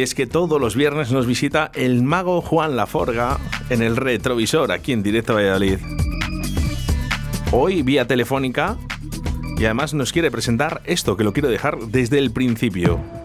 Y es que todos los viernes nos visita el mago Juan Laforga en el retrovisor, aquí en Directo Valladolid. Hoy vía telefónica y además nos quiere presentar esto que lo quiero dejar desde el principio.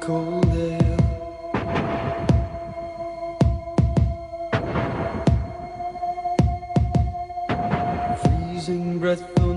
cold air, Freezing breath.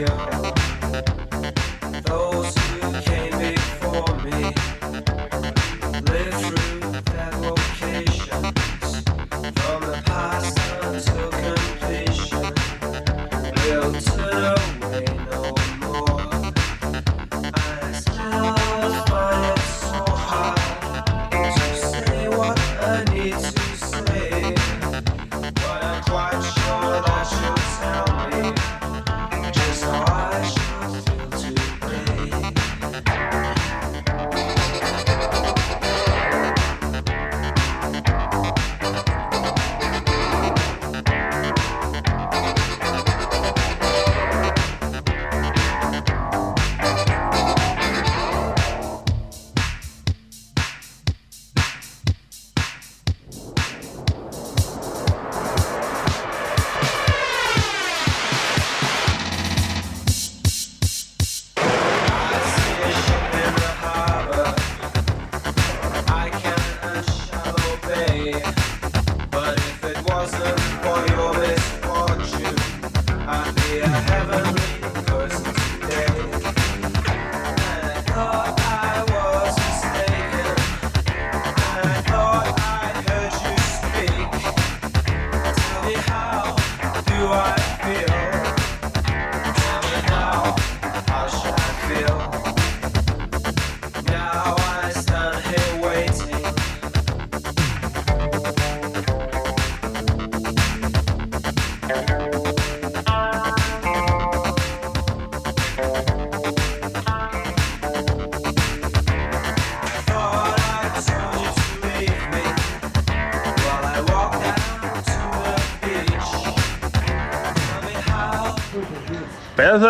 Yeah.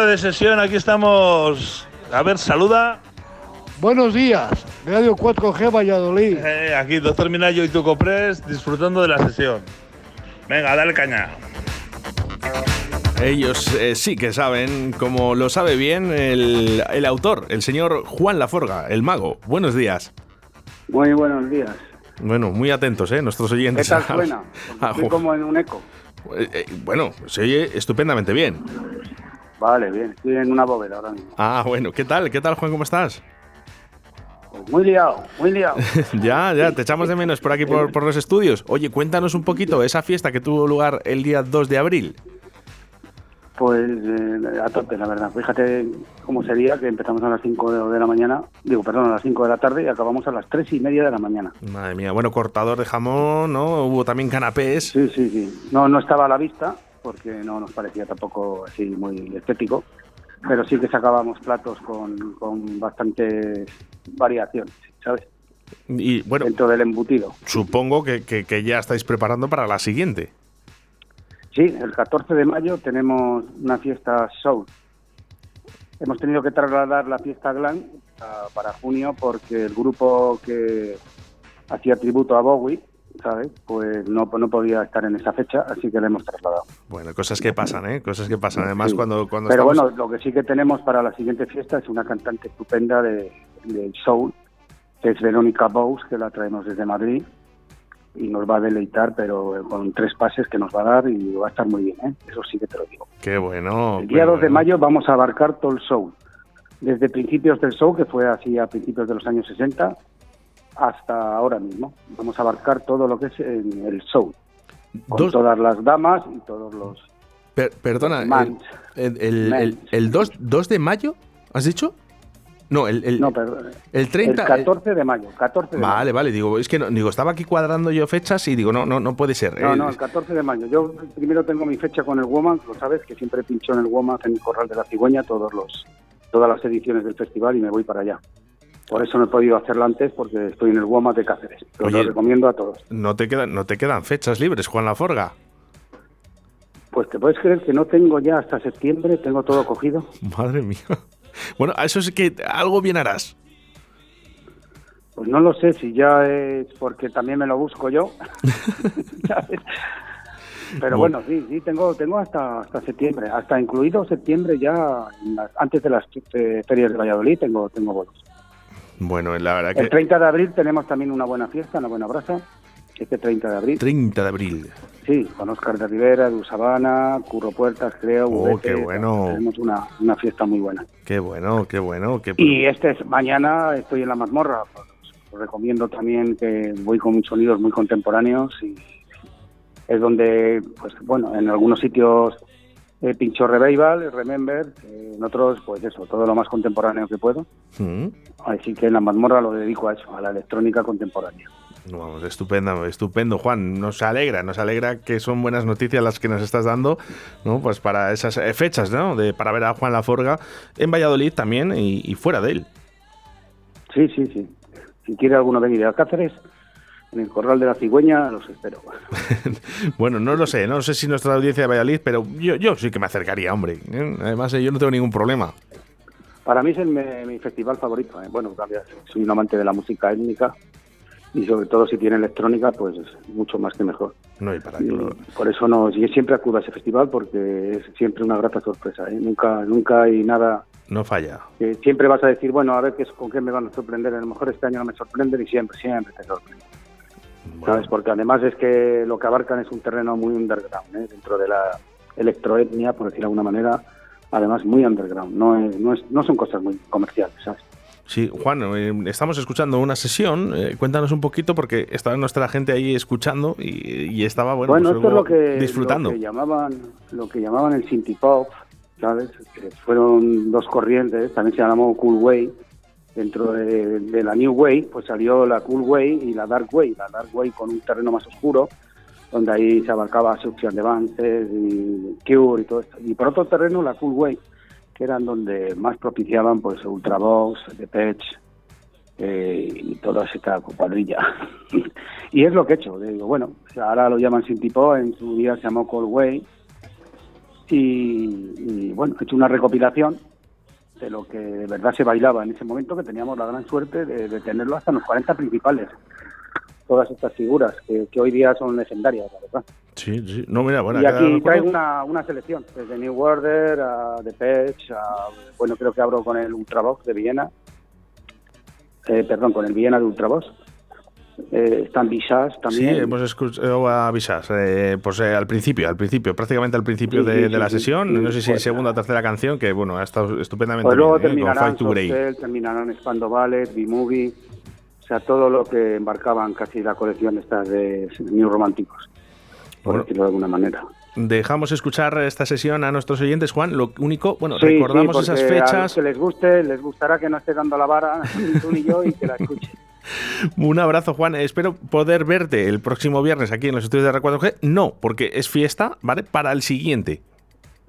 De sesión, aquí estamos. A ver, saluda. Buenos días, Radio 4G Valladolid. Eh, aquí, doctor Minayo y tu Copres, disfrutando de la sesión. Venga, dale caña. Ellos eh, sí que saben, como lo sabe bien el, el, autor, el señor Juan Laforga, el mago. Buenos días. Muy buenos días. Bueno, muy atentos, ¿eh? Nuestros oyentes. ¿Qué tal suena? Estoy como en un eco. Eh, bueno, se oye estupendamente bien. Vale, bien, estoy en una bóveda ahora mismo. Ah, bueno, ¿qué tal? ¿Qué tal, Juan? ¿Cómo estás? Pues muy liado, muy liado. ya, ya, te echamos de menos por aquí, por, por, los estudios. Oye, cuéntanos un poquito esa fiesta que tuvo lugar el día 2 de abril. Pues eh, a tope, la verdad. Fíjate cómo sería que empezamos a las 5 de, la mañana, digo, perdón, a las 5 de la tarde y acabamos a las 3 y media de la mañana. Madre mía, bueno, cortador de jamón, ¿no? Hubo también canapés. Sí, sí, sí. No, no estaba a la vista, porque no nos parecía tampoco así muy estético, pero sí que sacábamos platos con, con bastantes variaciones, ¿sabes? Y bueno, dentro del embutido. Supongo que, que, ya estáis preparando para la siguiente. Sí, el 14 de mayo tenemos una fiesta show. Hemos tenido que trasladar la fiesta Glam para junio porque el grupo que hacía tributo a Bowie ¿sabes? Pues no, no podía estar en esa fecha, así que le hemos trasladado. Bueno, cosas que pasan, ¿eh? Cosas que pasan. Además, cuando, cuando Pero bueno, lo que sí que tenemos para la siguiente fiesta es una cantante estupenda de, soul, que es Verónica Bous, que la traemos desde Madrid y nos va a deleitar, pero con tres pases que nos va a dar y va a estar muy bien, ¿eh? Eso sí que te lo digo. Qué bueno. El día 2 de mayo vamos a abarcar todo el soul. Desde principios del show, que fue así a principios de los años 60, hasta ahora mismo. Vamos a abarcar todo lo que es el show, con todas las damas y todos los... perdona, el, el, 2, de mayo, ¿has dicho? No, el, el, no, perdón, el 30... El 14 de mayo, 14 de Vale, vale, digo, es que no, digo, estaba aquí cuadrando yo fechas y digo, no, no, no puede ser. No, no, el 14 de mayo. Yo primero tengo mi fecha con el Woman, lo sabes, que siempre pincho en el Woman, en el Corral de la Cigüeña, todos los, todas las ediciones del festival y me voy para allá. Por eso no he podido hacerlo antes porque estoy en el Guama de Cáceres. lo recomiendo a todos. ¿no te, quedan, ¿No te quedan fechas libres, Juan Laforga? Pues te puedes creer que no tengo ya hasta septiembre, tengo todo cogido. Madre mía. Bueno, a eso es que algo bien harás. Pues no lo sé si ya es porque también me lo busco yo. Pero bueno, sí, sí, tengo, tengo hasta, hasta septiembre, hasta incluido septiembre ya, antes de las eh, ferias de Valladolid, tengo, tengo bolos. Bueno, la verdad que... El 30 de abril tenemos también una buena fiesta, una buena brasa. Este 30 de abril. 30 de abril. Sí, con Oscar de Rivera, Edu Sabana, Curro Puertas, creo. Oh, qué bueno. Tenemos una, una fiesta muy buena. Qué bueno, qué bueno. Qué... Y este es, mañana estoy en la mazmorra. Os recomiendo también que voy con sonidos muy contemporáneos y es donde, pues bueno, en algunos sitios eh, pincho Revival, Remember, eh, en otros, pues eso, todo lo más contemporáneo que puedo. Mm. Así que en la mazmorra lo dedico a eso, a la electrónica contemporánea. Vamos, estupendo, estupendo, Juan. Nos alegra, nos alegra que son buenas noticias las que nos estás dando, ¿no? Pues para esas eh, fechas, ¿no? De, para ver a Juan Laforga en Valladolid también y, y fuera de él. Sí, sí, sí. Si quiere alguno venir a Cáceres, en el Corral de la Cigüeña, los espero. bueno, no lo sé, no sé si nuestra audiencia de Valladolid, pero yo, yo sí que me acercaría, hombre. Además, eh, yo no tengo ningún problema. Para mí es el, mi festival favorito. ¿eh? Bueno, soy un amante de la música étnica y sobre todo si tiene electrónica, pues mucho más que mejor. No, y para Y por eso no, yo siempre acudo a ese festival porque es siempre una grata sorpresa. ¿eh? Nunca, nunca hay nada no falla. siempre vas a decir, bueno, a ver qué es, con qué me van a sorprender. A lo mejor este año no me sorprenden y siempre, siempre te sorprenden. ¿Sabes? Porque además es que lo que abarcan es un terreno muy underground, ¿eh? dentro de la electroetnia, por decir de alguna manera, además muy underground. No, es, no, es, no son cosas muy comerciales, ¿sabes? Sí, Juan, eh, estamos escuchando una sesión. eh, cuéntanos un poquito porque estaba nuestra gente ahí escuchando y, y estaba, bueno, Bueno, pues, esto es lo que, disfrutando. lo que llamaban lo que llamaban el synth pop, ¿sabes? Que fueron dos corrientes, también se llamó Cool Way. Dentro de, la New Way, pues salió la Cool Way y la Dark Way. La Dark Way con un terreno más oscuro, donde ahí se abarcaba Suction Advances y Cure y todo esto. Y por otro terreno, la Cool Way, que eran donde más propiciaban pues Ultravox, Depeche eh, y toda esta cuadrilla. y es lo que he hecho. Digo, bueno, sea, ahora lo llaman Syntipo, en su día se llamó Cold Way. Y, y, bueno, he hecho una recopilación de lo que de verdad se bailaba en ese momento, que teníamos la gran suerte de, de tenerlo hasta en los 40 principales. Todas estas figuras que, que hoy día son legendarias, la verdad. Sí, sí. No, mira, bueno, y aquí traigo una, una selección, desde New Order a Depeche, a, bueno, creo que abro con el Ultravox de Viena, eh, perdón, con el Viena de Ultravox. Eh, están Visage Sí, también. hemos escuchado a Visas, eh, pues eh, al principio, al principio, prácticamente al principio Sí, de, sí, de la sí, sesión, sí, no sé si pues, segunda o tercera canción, que bueno, ha estado estupendamente Pues luego bien, ¿eh? con terminarán Grey. Softcell, terminarán Ballet, B-Movie, o sea, todo lo que embarcaban casi la colección estas de New Románticos, por Bueno. decirlo de alguna manera. Dejamos escuchar esta sesión a nuestros oyentes, Juan. Lo único, bueno, Sí, recordamos sí, esas porque A los fechas. que les guste, les gustará que no esté dando la vara, ni tú ni yo, y que la escuchen. Un abrazo, Juan. Espero poder verte el próximo viernes aquí en los estudios de R4G. No, porque es fiesta, ¿vale? Para el siguiente.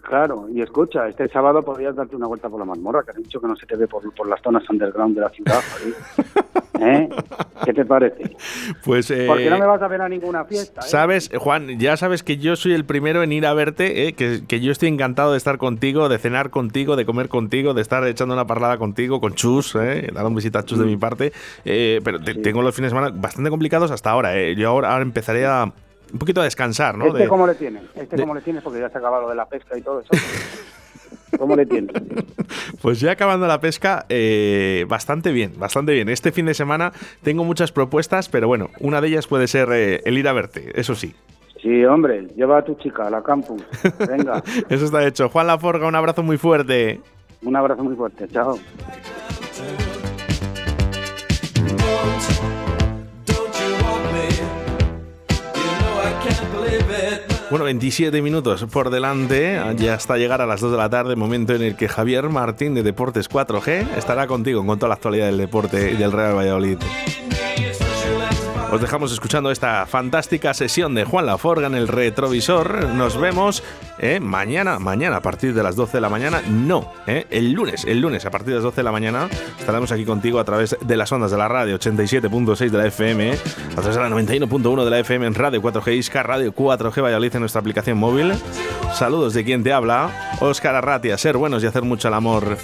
Claro, y escucha, este sábado podrías darte una vuelta por la mazmorra, que has dicho que no se te ve por, por las zonas underground de la ciudad. ¿Eh? ¿Qué te parece? Pues. eh, Porque no me vas a ver a ninguna fiesta. ¿eh? Sabes, Juan, ya sabes que yo soy el primero en ir a verte, ¿eh? que, que yo estoy encantado de estar contigo, de cenar contigo, de comer contigo, de estar echando una parlada contigo, con Chus, ¿eh? dar un visita a Chus de mi parte. eh, pero te- tengo los fines de semana bastante complicados hasta ahora. ¿eh? Yo ahora, ahora empezaré a un poquito a descansar, ¿no? ¿Este De- cómo le tienes? ¿Este de- cómo le tienes? Porque ya se acaba lo de la pesca y todo eso. ¿Cómo le tienes? Pues ya acabando la pesca, eh, bastante bien, bastante bien. Este fin de semana tengo muchas propuestas, pero bueno, una de ellas puede ser eh, el ir a verte, eso sí. Sí, hombre, lleva a tu chica a la campus. Venga, Eso está hecho. Juan Laforga, un abrazo muy fuerte. un abrazo muy fuerte. Chao. Bueno, 27 minutos por delante, ya hasta llegar a las 2 de la tarde, momento en el que Javier Martín de Deportes 4G estará contigo con toda la actualidad del deporte y del Real Valladolid. Os dejamos escuchando esta fantástica sesión de Juan Laforga en el retrovisor. Nos vemos eh, mañana, mañana a partir de las 12 de la mañana. No, eh, el lunes, el lunes a partir de las 12 de la mañana estaremos aquí contigo a través de las ondas de la radio 87.6 de la FM, a través de la 91.1 de la FM en Radio 4G Isca, Radio 4G Valladolid en nuestra aplicación móvil. Saludos de quien te habla, Óscar Arratia, ser buenos y hacer mucho el amor.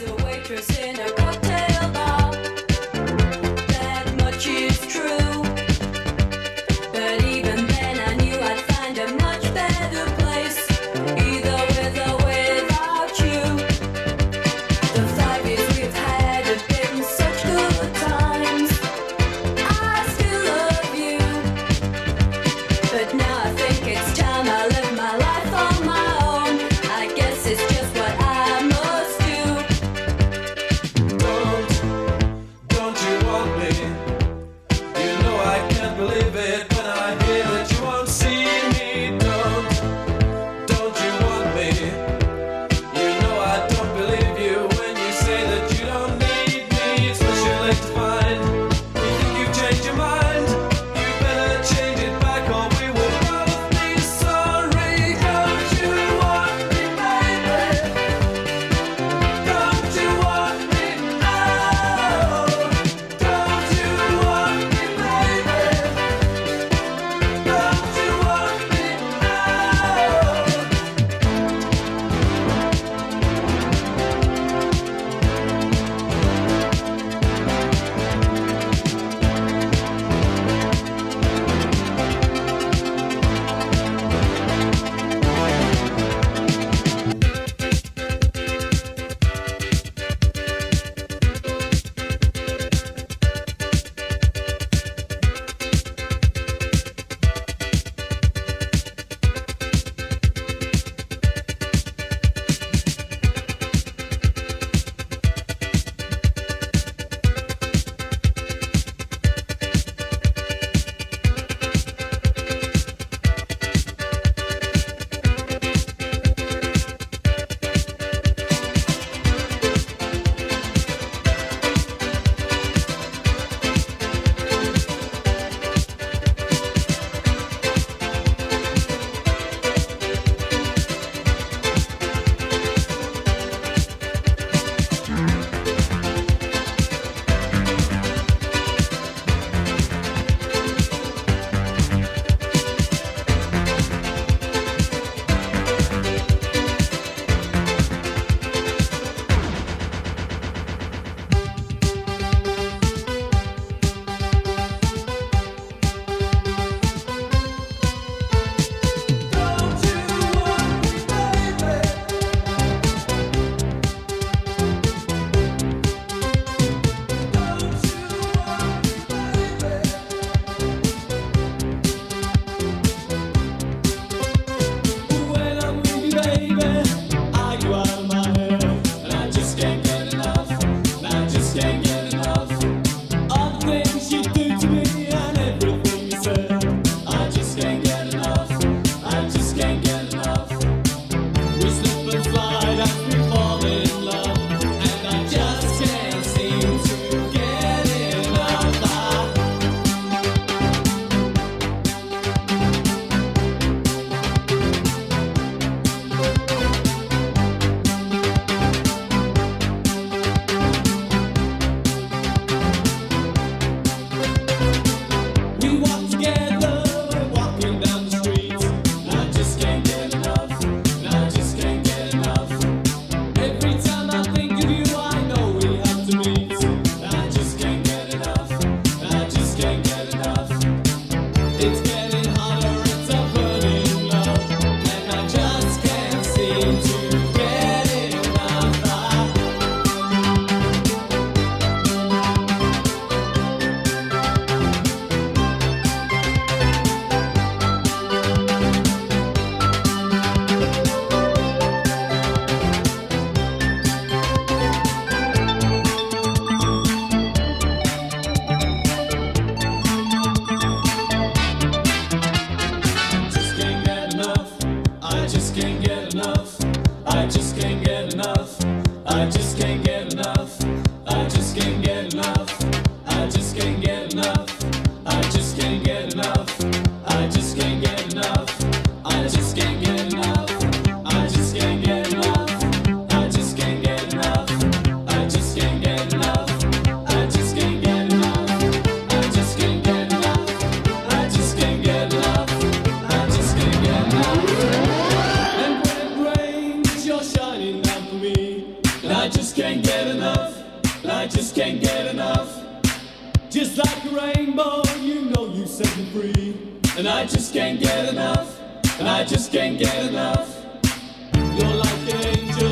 set me free. And I just can't get enough. And I just can't get enough. You're like an angel.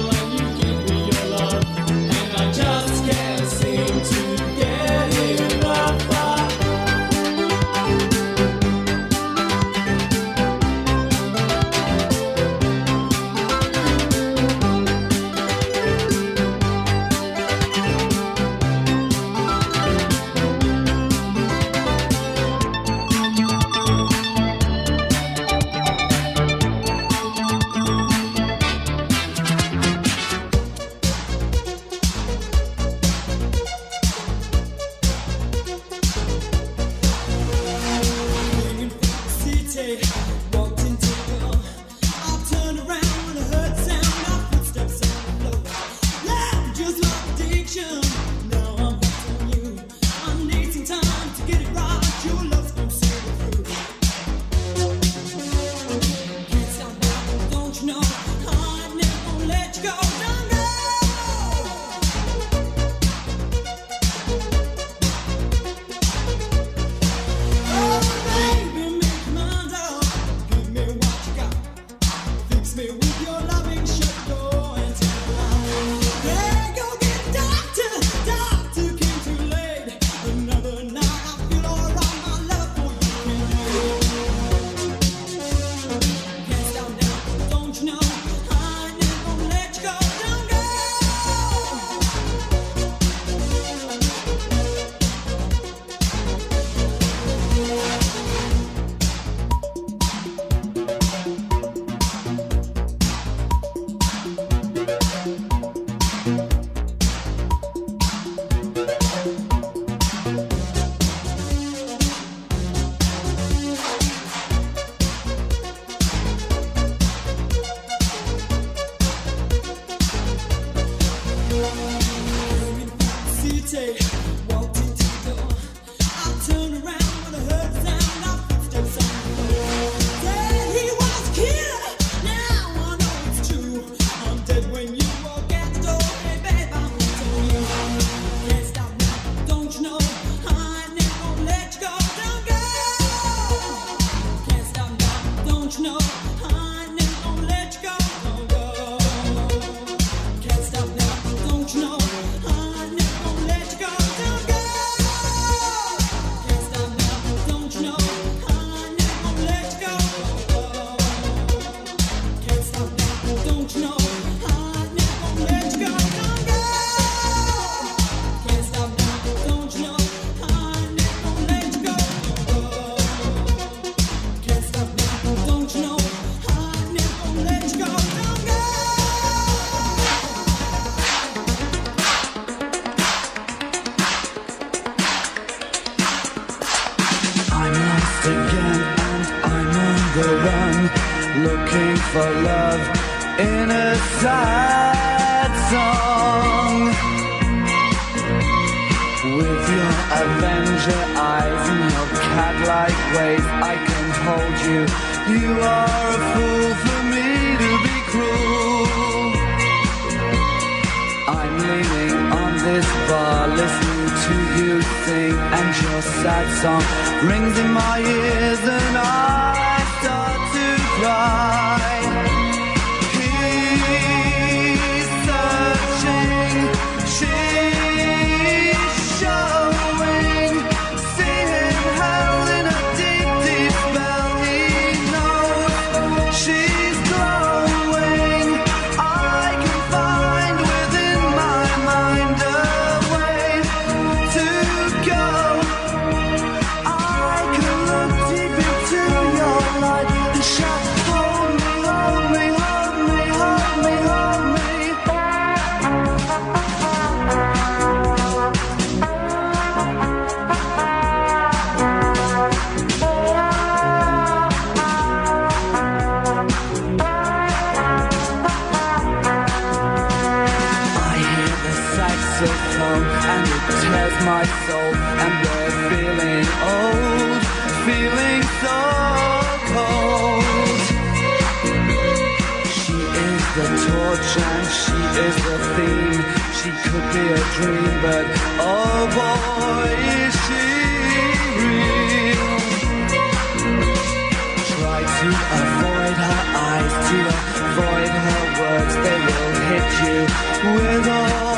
Hold you. You are a fool for me to be cruel. I'm leaning on this bar listening to you sing and your sad song rings in my ears and I my soul and we're feeling old, feeling so cold. She is the torch and she is the theme. She could be a dream, but oh boy, is she real. Try to avoid her eyes, to avoid her words. They will hit you with all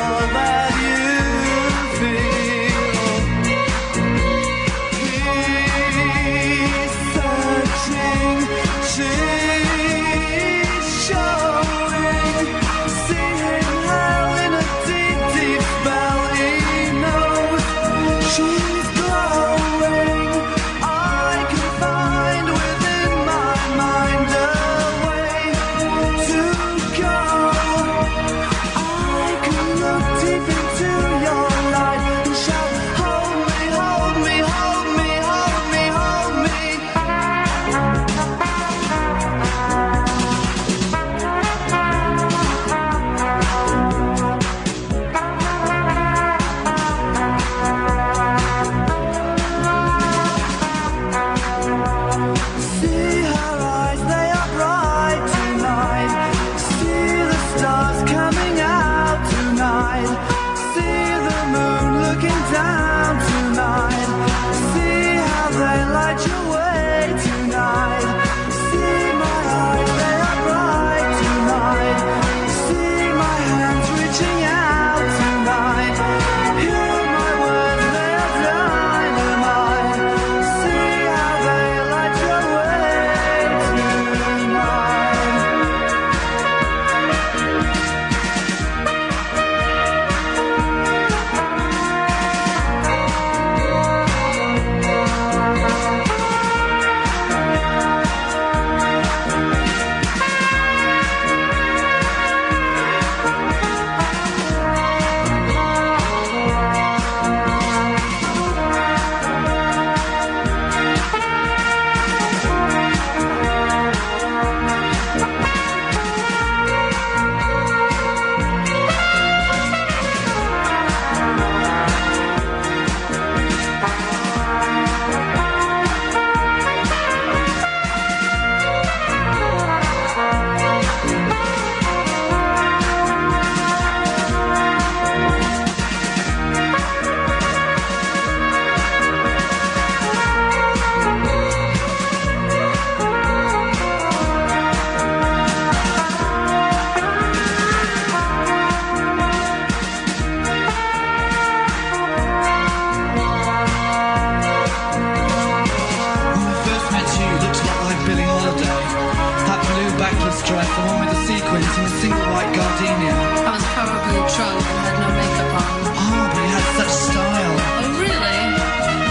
backless dress, the one with the sequins and the single white gardenia. I was probably drunk and had no makeup on. Oh, but you had such style. Oh, really?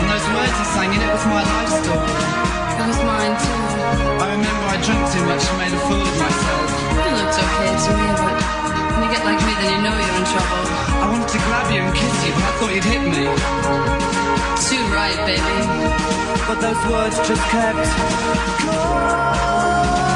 And those words you sang in it was my life story. It was mine too. I remember I drank too much and made a fool of myself. You looked okay to me, but when you get like me, then you know you're in trouble. I wanted to grab you and kiss you, but I thought you'd hit me. Too right, baby. But those words just kept calling,